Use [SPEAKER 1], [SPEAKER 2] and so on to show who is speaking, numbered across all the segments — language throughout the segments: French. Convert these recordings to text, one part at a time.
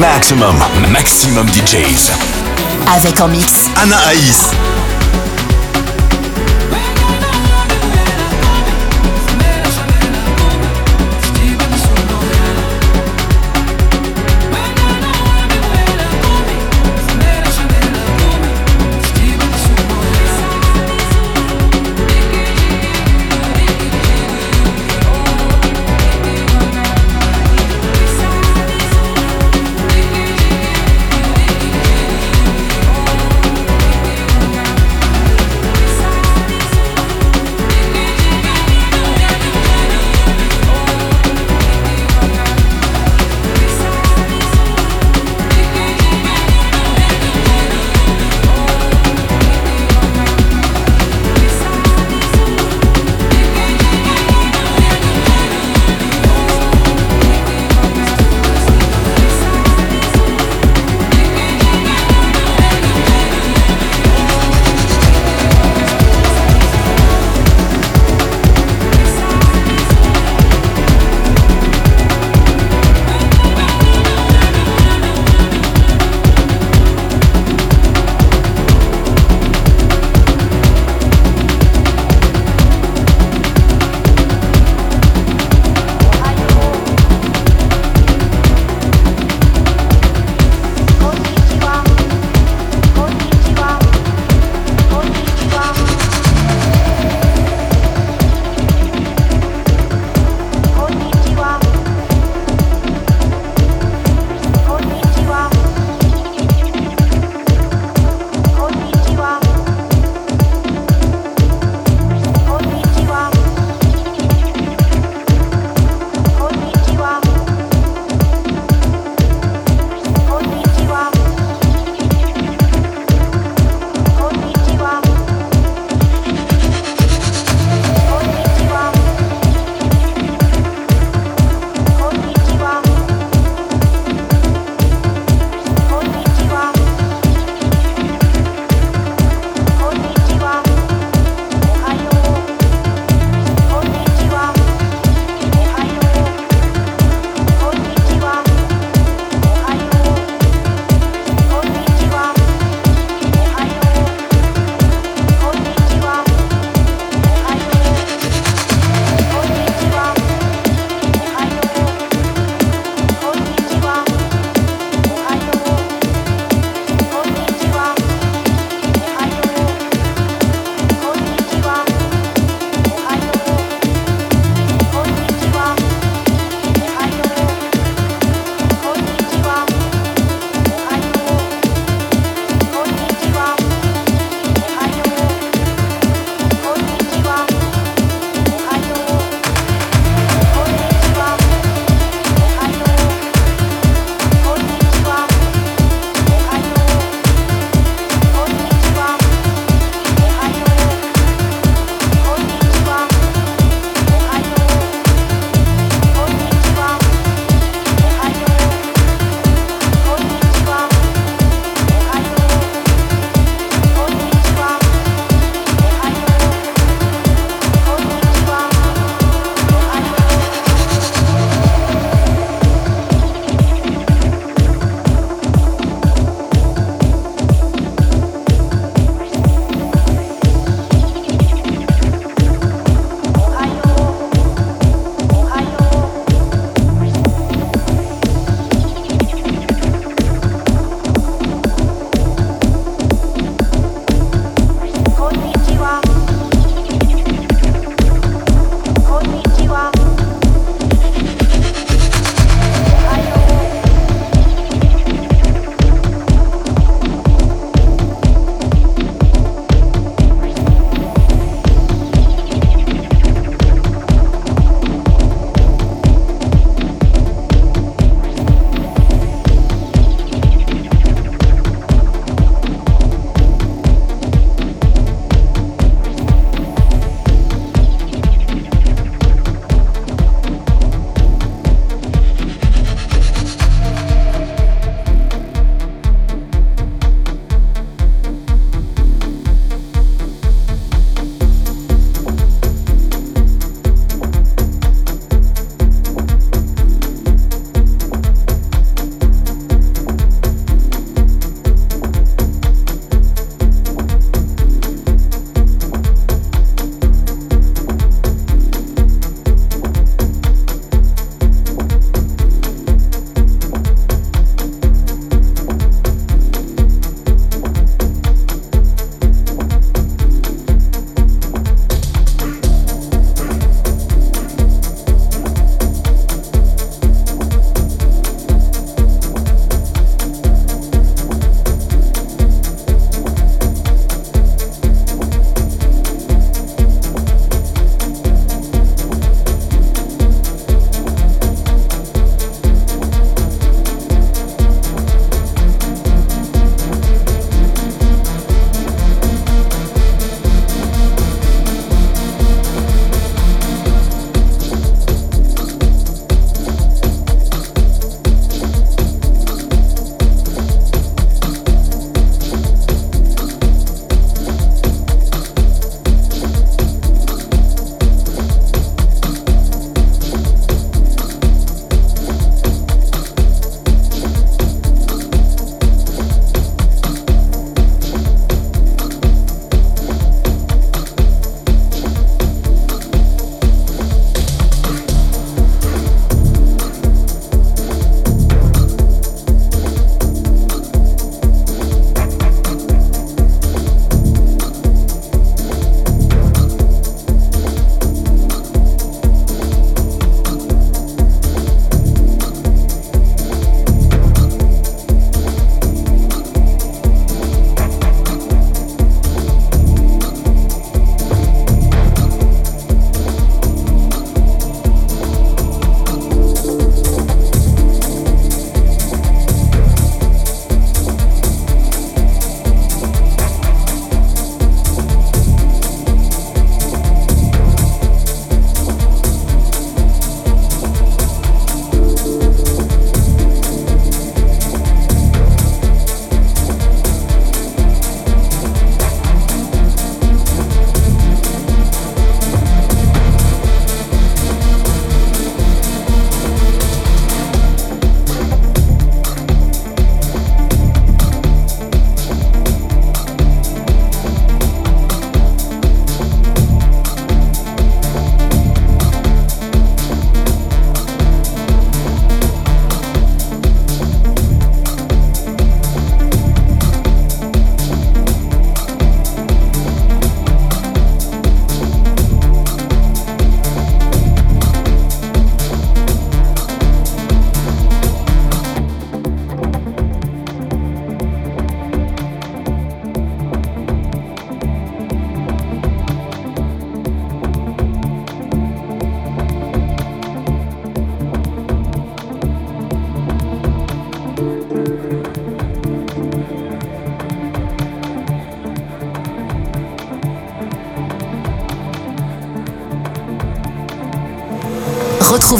[SPEAKER 1] Maximum, maximum DJs.
[SPEAKER 2] Avec en mix
[SPEAKER 3] Anna Aïs.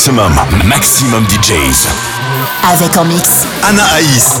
[SPEAKER 4] Maximum, maximum DJs.
[SPEAKER 2] Avec en mix.
[SPEAKER 4] Anna Aïs.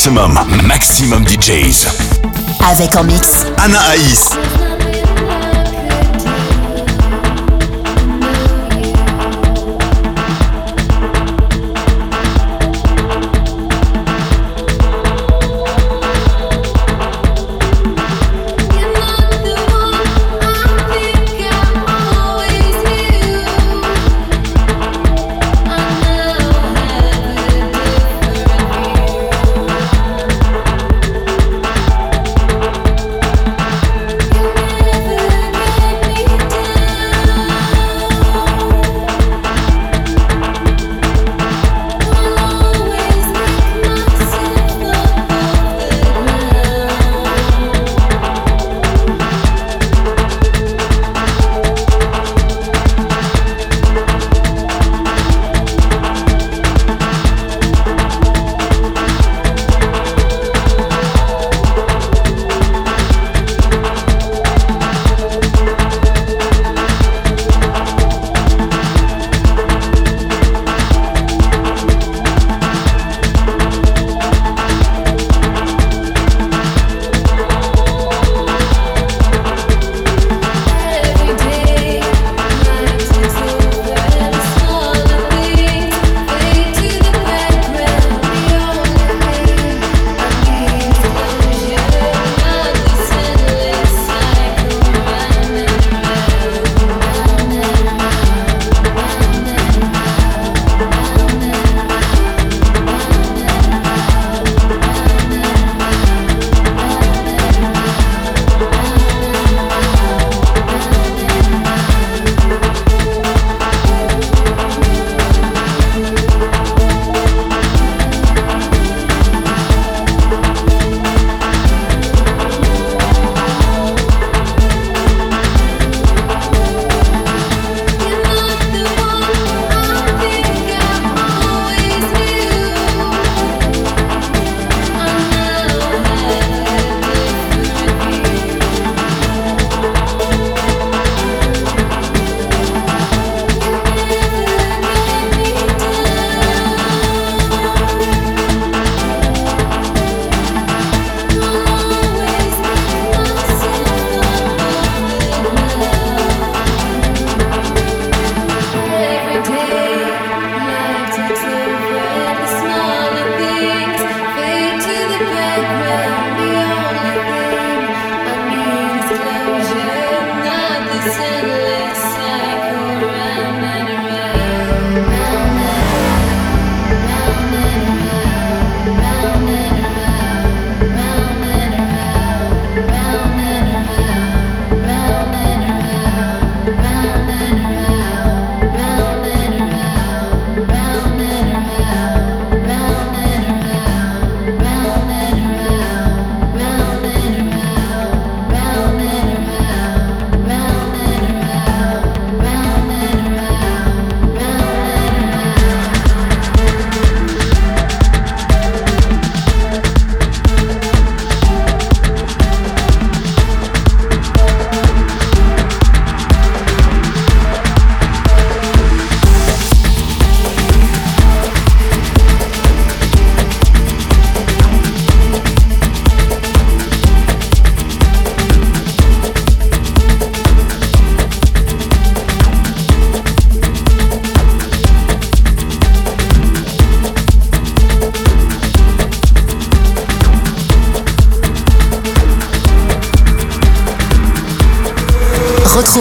[SPEAKER 1] Maximum, maximum DJs.
[SPEAKER 2] Avec en mix.
[SPEAKER 1] Anna Aïs.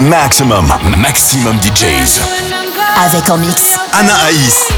[SPEAKER 4] Maximum, maximum DJs.
[SPEAKER 1] Avec en mix.
[SPEAKER 4] Anna Aïs.